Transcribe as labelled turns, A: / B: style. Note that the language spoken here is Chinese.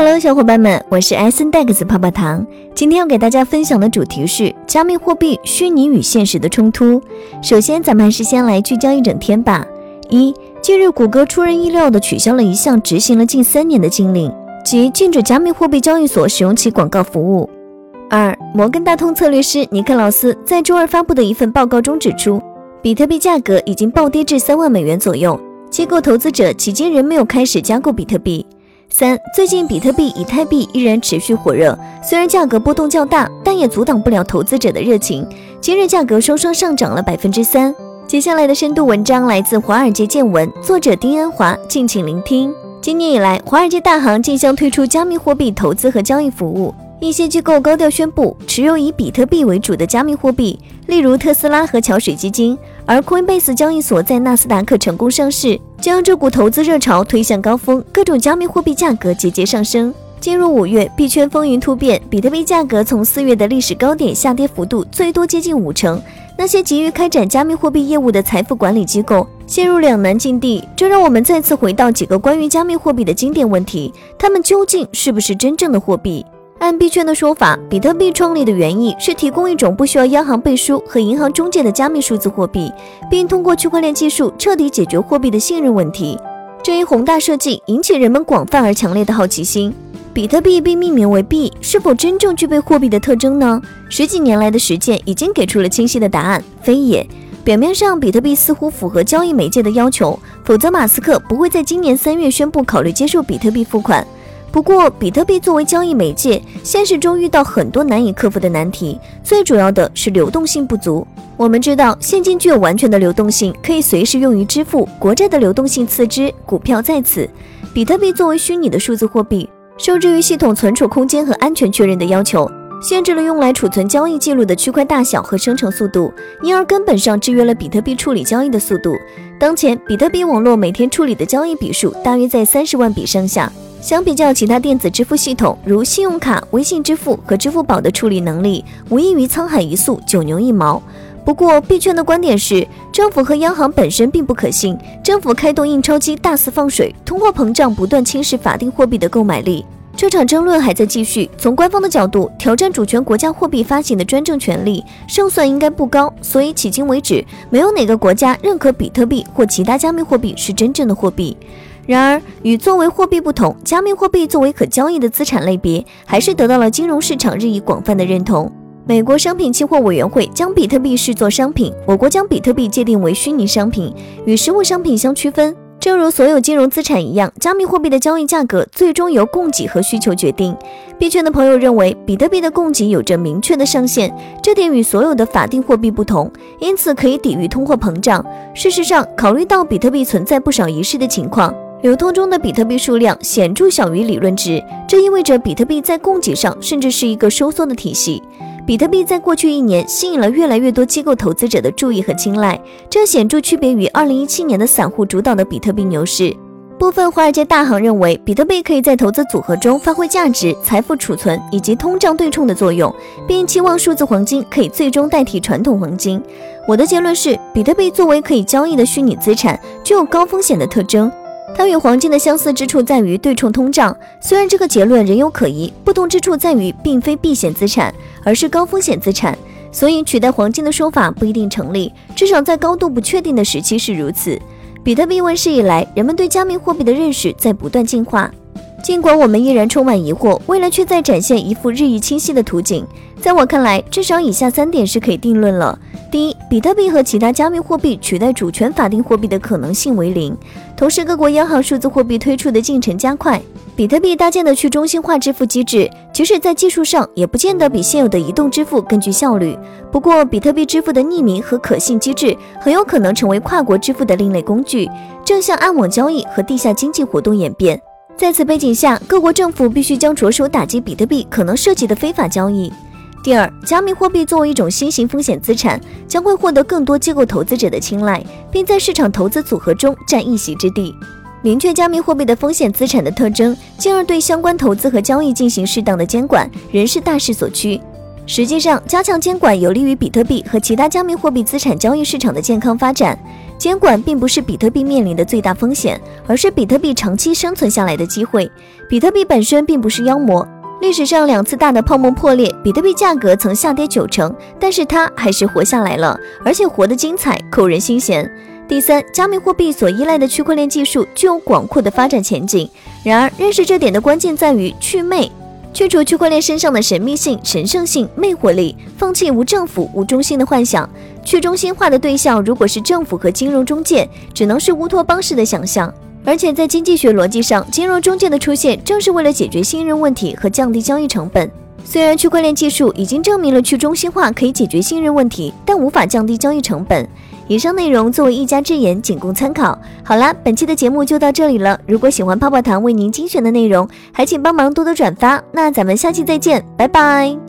A: Hello，小伙伴们，我是艾森戴克斯泡泡糖。今天要给大家分享的主题是加密货币虚拟与现实的冲突。首先，咱们还是先来聚焦一整天吧。一，近日谷歌出人意料地取消了一项执行了近三年的禁令，即禁止加密货币交易所使用其广告服务。二，摩根大通策略师尼克劳斯在周二发布的一份报告中指出，比特币价格已经暴跌至三万美元左右，机构投资者迄今仍没有开始加购比特币。三，最近比特币、以太币依然持续火热，虽然价格波动较大，但也阻挡不了投资者的热情。今日价格双双上涨了百分之三。接下来的深度文章来自《华尔街见闻》，作者丁安华，敬请聆听。今年以来，华尔街大行竞相推出加密货币投资和交易服务。一些机构高调宣布持有以比特币为主的加密货币，例如特斯拉和桥水基金。而 Coinbase 交易所在纳斯达克成功上市，将这股投资热潮推向高峰，各种加密货币价格节节上升。进入五月，币圈风云突变，比特币价格从四月的历史高点下跌幅度最多接近五成。那些急于开展加密货币业务的财富管理机构陷入两难境地。这让我们再次回到几个关于加密货币的经典问题：它们究竟是不是真正的货币？按币圈的说法，比特币创立的原意是提供一种不需要央行背书和银行中介的加密数字货币，并通过区块链技术彻底解决货币的信任问题。这一宏大设计引起人们广泛而强烈的好奇心。比特币被命名为币，是否真正具备货币的特征呢？十几年来的实践已经给出了清晰的答案：非也。表面上，比特币似乎符合交易媒介的要求，否则马斯克不会在今年三月宣布考虑接受比特币付款。不过，比特币作为交易媒介，现实中遇到很多难以克服的难题，最主要的是流动性不足。我们知道，现金具有完全的流动性，可以随时用于支付；国债的流动性次之，股票在此。比特币作为虚拟的数字货币，受制于系统存储空间和安全确认的要求，限制了用来储存交易记录的区块大小和生成速度，因而根本上制约了比特币处理交易的速度。当前，比特币网络每天处理的交易笔数大约在三十万笔上下。相比较其他电子支付系统，如信用卡、微信支付和支付宝的处理能力，无异于沧海一粟、九牛一毛。不过，币圈的观点是，政府和央行本身并不可信。政府开动印钞机大肆放水，通货膨胀不断侵蚀法定货币的购买力。这场争论还在继续。从官方的角度，挑战主权国家货币发行的专政权利，胜算应该不高。所以，迄今为止，没有哪个国家认可比特币或其他加密货币是真正的货币。然而，与作为货币不同，加密货币作为可交易的资产类别，还是得到了金融市场日益广泛的认同。美国商品期货委员会将比特币视作商品，我国将比特币界定为虚拟商品，与实物商品相区分。正如所有金融资产一样，加密货币的交易价格最终由供给和需求决定。币圈的朋友认为，比特币的供给有着明确的上限，这点与所有的法定货币不同，因此可以抵御通货膨胀。事实上，考虑到比特币存在不少遗失的情况。流通中的比特币数量显著小于理论值，这意味着比特币在供给上甚至是一个收缩的体系。比特币在过去一年吸引了越来越多机构投资者的注意和青睐，这显著区别于2017年的散户主导的比特币牛市。部分华尔街大行认为，比特币可以在投资组合中发挥价值、财富储存以及通胀对冲的作用，并期望数字黄金可以最终代替传统黄金。我的结论是，比特币作为可以交易的虚拟资产，具有高风险的特征。它与黄金的相似之处在于对冲通胀，虽然这个结论仍有可疑，不同之处在于并非避险资产，而是高风险资产，所以取代黄金的说法不一定成立，至少在高度不确定的时期是如此。比特币问世以来，人们对加密货币的认识在不断进化，尽管我们依然充满疑惑，未来却在展现一幅日益清晰的图景。在我看来，至少以下三点是可以定论了。第一，比特币和其他加密货币取代主权法定货币的可能性为零。同时，各国央行数字货币推出的进程加快，比特币搭建的去中心化支付机制，即使在技术上也不见得比现有的移动支付更具效率。不过，比特币支付的匿名和可信机制很有可能成为跨国支付的另类工具，正向暗网交易和地下经济活动演变。在此背景下，各国政府必须将着手打击比特币可能涉及的非法交易。第二，加密货币作为一种新型风险资产，将会获得更多机构投资者的青睐，并在市场投资组合中占一席之地。明确加密货币的风险资产的特征，进而对相关投资和交易进行适当的监管，仍是大势所趋。实际上，加强监管有利于比特币和其他加密货币资产交易市场的健康发展。监管并不是比特币面临的最大风险，而是比特币长期生存下来的机会。比特币本身并不是妖魔。历史上两次大的泡沫破裂，比特币价格曾下跌九成，但是它还是活下来了，而且活得精彩，扣人心弦。第三，加密货币所依赖的区块链技术具有广阔的发展前景。然而，认识这点的关键在于去魅。去除区块链身上的神秘性、神圣性、魅惑力，放弃无政府、无中心的幻想。去中心化的对象如果是政府和金融中介，只能是乌托邦式的想象。而且在经济学逻辑上，金融中介的出现正是为了解决信任问题和降低交易成本。虽然区块链技术已经证明了去中心化可以解决信任问题，但无法降低交易成本。以上内容作为一家之言，仅供参考。好啦，本期的节目就到这里了。如果喜欢泡泡糖为您精选的内容，还请帮忙多多转发。那咱们下期再见，拜拜。